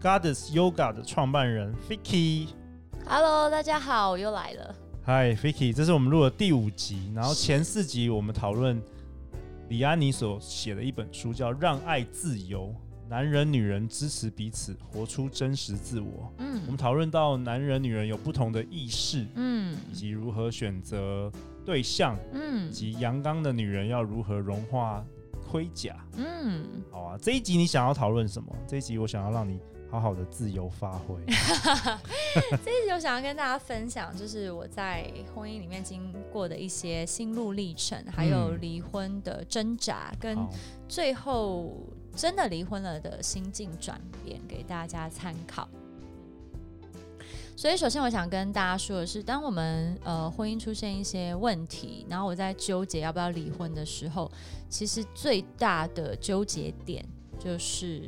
Goddess Yoga 的创办人 Vicky，Hello，大家好，我又来了。Hi，Vicky，这是我们录的第五集，然后前四集我们讨论李安妮所写的一本书，叫《让爱自由》，男人女人支持彼此，活出真实自我。嗯，我们讨论到男人女人有不同的意识，嗯，以及如何选择对象，嗯，以及阳刚的女人要如何融化盔甲。嗯，好啊，这一集你想要讨论什么？这一集我想要让你。好好的自由发挥。这一集我想要跟大家分享，就是我在婚姻里面经过的一些心路历程，还有离婚的挣扎，跟最后真的离婚了的心境转变，给大家参考。所以，首先我想跟大家说的是，当我们呃婚姻出现一些问题，然后我在纠结要不要离婚的时候，其实最大的纠结点就是。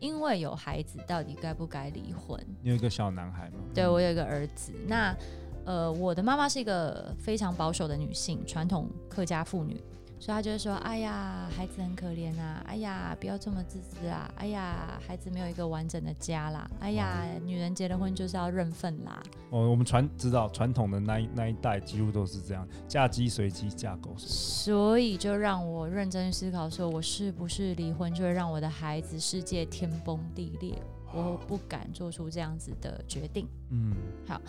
因为有孩子，到底该不该离婚？你有一个小男孩吗？对，我有一个儿子。那呃，我的妈妈是一个非常保守的女性，传统客家妇女。所以他就会说：“哎呀，孩子很可怜啊！哎呀，不要这么自私啊！哎呀，孩子没有一个完整的家啦！哎呀，女人结了婚就是要认份啦！”哦，我们传知道传统的那一那一代几乎都是这样，嫁鸡随鸡，嫁狗随狗。所以就让我认真思考，说我是不是离婚就会让我的孩子世界天崩地裂？我不敢做出这样子的决定。嗯，好，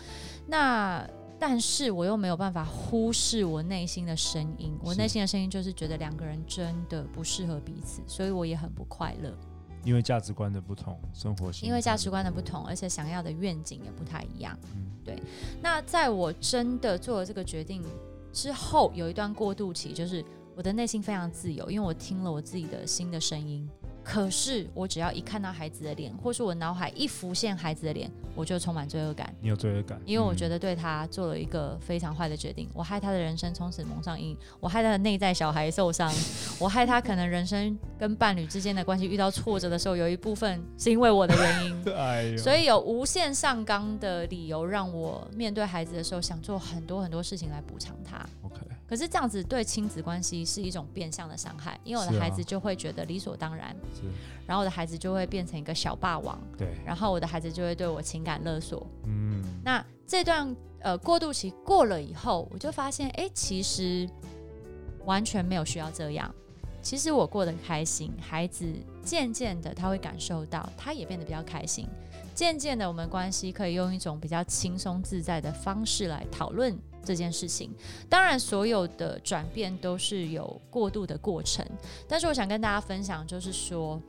那。但是我又没有办法忽视我内心的声音，我内心的声音就是觉得两个人真的不适合彼此，所以我也很不快乐。因为价值观的不同，生活型。因为价值观的不同，而且想要的愿景也不太一样。嗯，对。那在我真的做了这个决定之后，有一段过渡期，就是我的内心非常自由，因为我听了我自己的新的声音。可是我只要一看到孩子的脸，或是我脑海一浮现孩子的脸，我就充满罪恶感。你有罪恶感？因为我觉得对他做了一个非常坏的决定，我害他的人生从此蒙上阴影，我害他的内在小孩受伤，我害他可能人生跟伴侣之间的关系遇到挫折的时候，有一部分是因为我的原因。哎，所以有无限上纲的理由让我面对孩子的时候想做很多很多事情来补偿他。OK。可是这样子对亲子关系是一种变相的伤害，因为我的孩子就会觉得理所当然，是。啊，然后我的孩子就会变成一个小霸王，对，然后我的孩子就会对我情感勒索，嗯，那这段呃过渡期过了以后，我就发现，哎，其实完全没有需要这样，其实我过得开心，孩子渐渐的他会感受到，他也变得比较开心，渐渐的我们关系可以用一种比较轻松自在的方式来讨论。这件事情，当然所有的转变都是有过渡的过程，但是我想跟大家分享，就是说，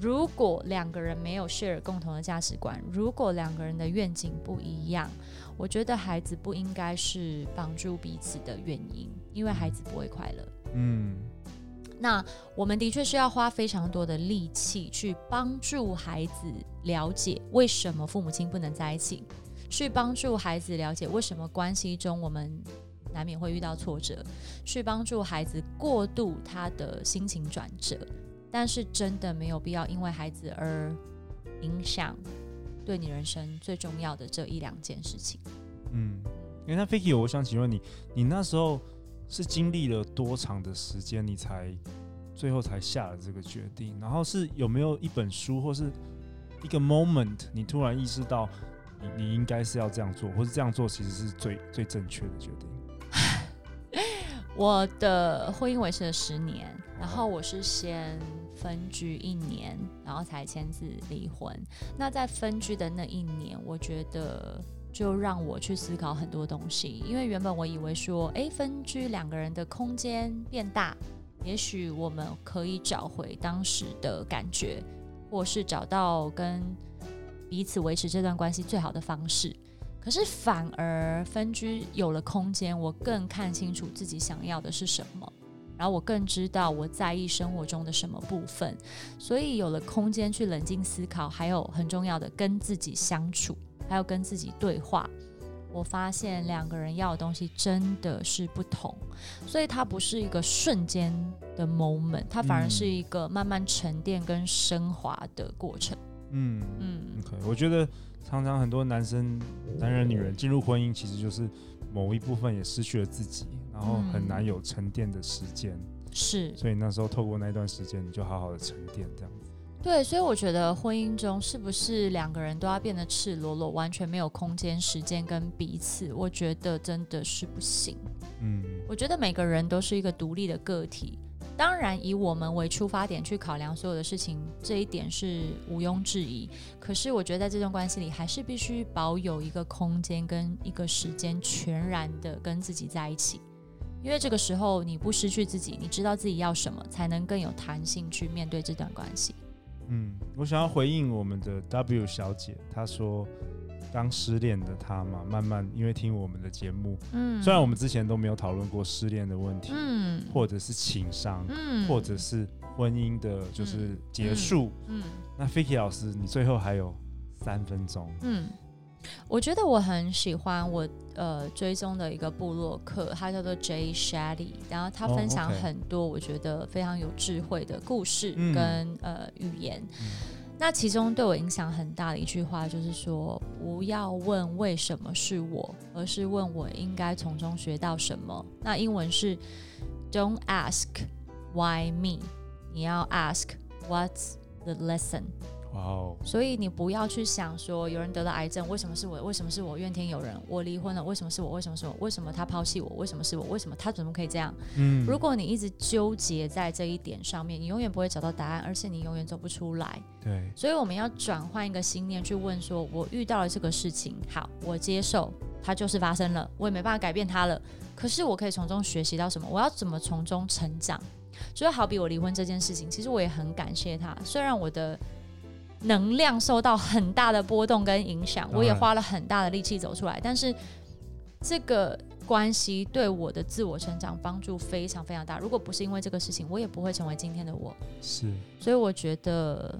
如果两个人没有 share 共同的价值观，如果两个人的愿景不一样，我觉得孩子不应该是帮助彼此的原因，因为孩子不会快乐。嗯，那我们的确是要花非常多的力气去帮助孩子了解为什么父母亲不能在一起。去帮助孩子了解为什么关系中我们难免会遇到挫折，去帮助孩子过渡他的心情转折，但是真的没有必要因为孩子而影响对你人生最重要的这一两件事情。嗯，那 Vicky，我想请问你，你那时候是经历了多长的时间，你才最后才下了这个决定？然后是有没有一本书或是一个 moment，你突然意识到？你你应该是要这样做，或是这样做其实是最最正确的决定。我的婚姻维持了十年，然后我是先分居一年，然后才签字离婚。那在分居的那一年，我觉得就让我去思考很多东西，因为原本我以为说，哎，分居两个人的空间变大，也许我们可以找回当时的感觉，或是找到跟。彼此维持这段关系最好的方式，可是反而分居有了空间，我更看清楚自己想要的是什么，然后我更知道我在意生活中的什么部分，所以有了空间去冷静思考，还有很重要的跟自己相处，还还有跟自己对话，我发现两个人要的东西真的是不同，所以它不是一个瞬间的 moment，它反而是一个慢慢沉淀跟升华的过程。嗯嗯，OK，我觉得常常很多男生、男人、女人进入婚姻，其实就是某一部分也失去了自己，然后很难有沉淀的时间。是，所以那时候透过那段时间，你就好好的沉淀这样子。对，所以我觉得婚姻中是不是两个人都要变得赤裸裸，完全没有空间、时间跟彼此？我觉得真的是不行。嗯，我觉得每个人都是一个独立的个体，当然以我们为出发点去考量所有的事情，这一点是毋庸置疑。可是我觉得在这段关系里，还是必须保有一个空间跟一个时间，全然的跟自己在一起。因为这个时候你不失去自己，你知道自己要什么，才能更有弹性去面对这段关系。嗯，我想要回应我们的 W 小姐，她说刚失恋的他嘛，慢慢因为听我们的节目，嗯，虽然我们之前都没有讨论过失恋的问题，嗯，或者是情商，嗯，或者是婚姻的，就是结束，嗯，嗯，那 Fiki 老师，你最后还有三分钟，嗯。我觉得我很喜欢我呃追踪的一个部落客，他叫做 Jay Shetty，然后他分享很多我觉得非常有智慧的故事跟、嗯、呃语言。嗯、那其中对我影响很大的一句话就是说，不要问为什么是我，而是问我应该从中学到什么。那英文是 Don't ask why me，你要 ask What's the lesson。哇哦！所以你不要去想说，有人得了癌症，为什么是我？为什么是我？怨天尤人。我离婚了，为什么是我？为什么是我？为什么他抛弃我？为什么是我？为什么他怎么可以这样？嗯，如果你一直纠结在这一点上面，你永远不会找到答案，而且你永远走不出来。对，所以我们要转换一个心念去问说：我遇到了这个事情，好，我接受它就是发生了，我也没办法改变它了。可是我可以从中学习到什么？我要怎么从中成长？就好比我离婚这件事情，其实我也很感谢他，虽然我的。能量受到很大的波动跟影响，我也花了很大的力气走出来。但是这个关系对我的自我成长帮助非常非常大。如果不是因为这个事情，我也不会成为今天的我。是，所以我觉得，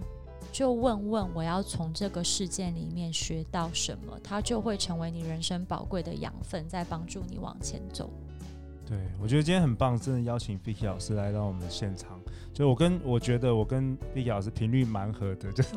就问问我要从这个事件里面学到什么，它就会成为你人生宝贵的养分，在帮助你往前走。对，我觉得今天很棒，真的邀请 Vicky 老师来到我们的现场。就我跟我觉得我跟 Vicky 老师频率蛮合的，就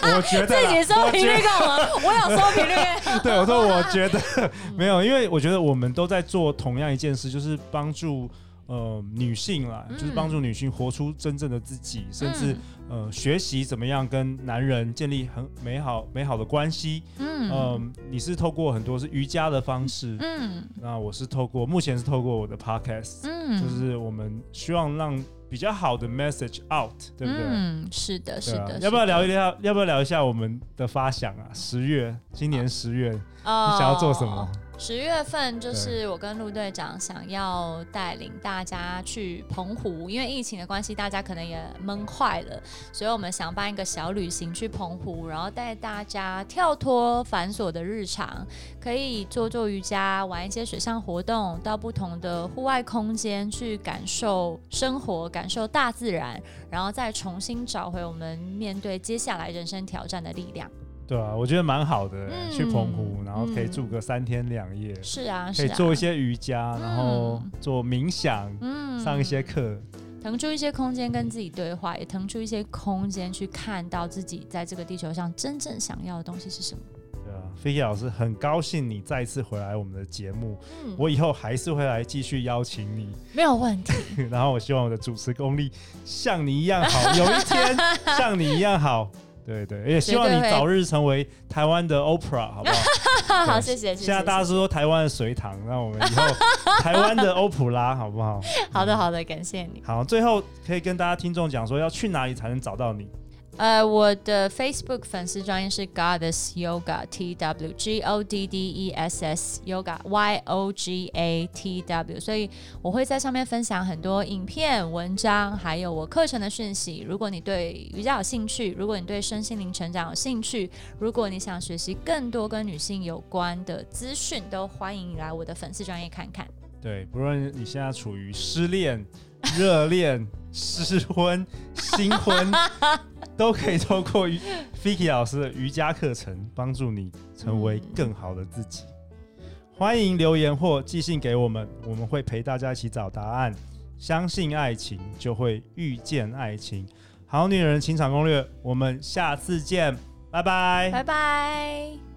我觉得自己说频率干嘛，我有说频率。对，我说我觉得没有，因为我觉得我们都在做同样一件事，就是帮助。呃，女性啦，就是帮助女性活出真正的自己，嗯、甚至呃，学习怎么样跟男人建立很美好美好的关系。嗯，呃，你是透过很多是瑜伽的方式，嗯，那我是透过目前是透过我的 podcast，嗯，就是我们希望让比较好的 message out，对不对？嗯，是的，是的。要不要聊一聊？要不要聊一下我们的发想啊？十月，今年十月，哦、你想要做什么？十月份就是我跟陆队长想要带领大家去澎湖，因为疫情的关系，大家可能也闷坏了，所以我们想办一个小旅行去澎湖，然后带大家跳脱繁琐的日常，可以做做瑜伽，玩一些水上活动，到不同的户外空间去感受生活，感受大自然，然后再重新找回我们面对接下来人生挑战的力量。对啊，我觉得蛮好的，嗯、去澎湖，然后可以住个三天两夜。是啊，可以做一些瑜伽，啊、然后做冥想，嗯、上一些课，腾出一些空间跟自己对话，也腾出一些空间去看到自己在这个地球上真正想要的东西是什么。对啊，Vicky 老师，很高兴你再次回来我们的节目，嗯、我以后还是会来继续邀请你，没有问题。然后我希望我的主持功力像你一样好，有一天像你一样好。对对，也希望你早日成为台湾的 Oprah，好不好？好，谢谢。现在大家是说台湾的隋唐，那我们以后台湾的欧普拉，好不好？好的，好的，感谢你。好，最后可以跟大家听众讲说，要去哪里才能找到你？呃，我的 Facebook 粉丝专业是 Goddess Yoga T W G O D D E S S Yoga Y O G A T W，所以我会在上面分享很多影片、文章，还有我课程的讯息。如果你对瑜伽有兴趣，如果你对身心灵成长有兴趣，如果你想学习更多跟女性有关的资讯，都欢迎你来我的粉丝专业看看。对，不论你现在处于失恋、热恋、失婚、新婚，都可以透过 Vicky 老师的瑜伽课程，帮助你成为更好的自己。嗯、欢迎留言或寄信给我们，我们会陪大家一起找答案。相信爱情，就会遇见爱情。好女人情场攻略，我们下次见，拜拜，拜拜。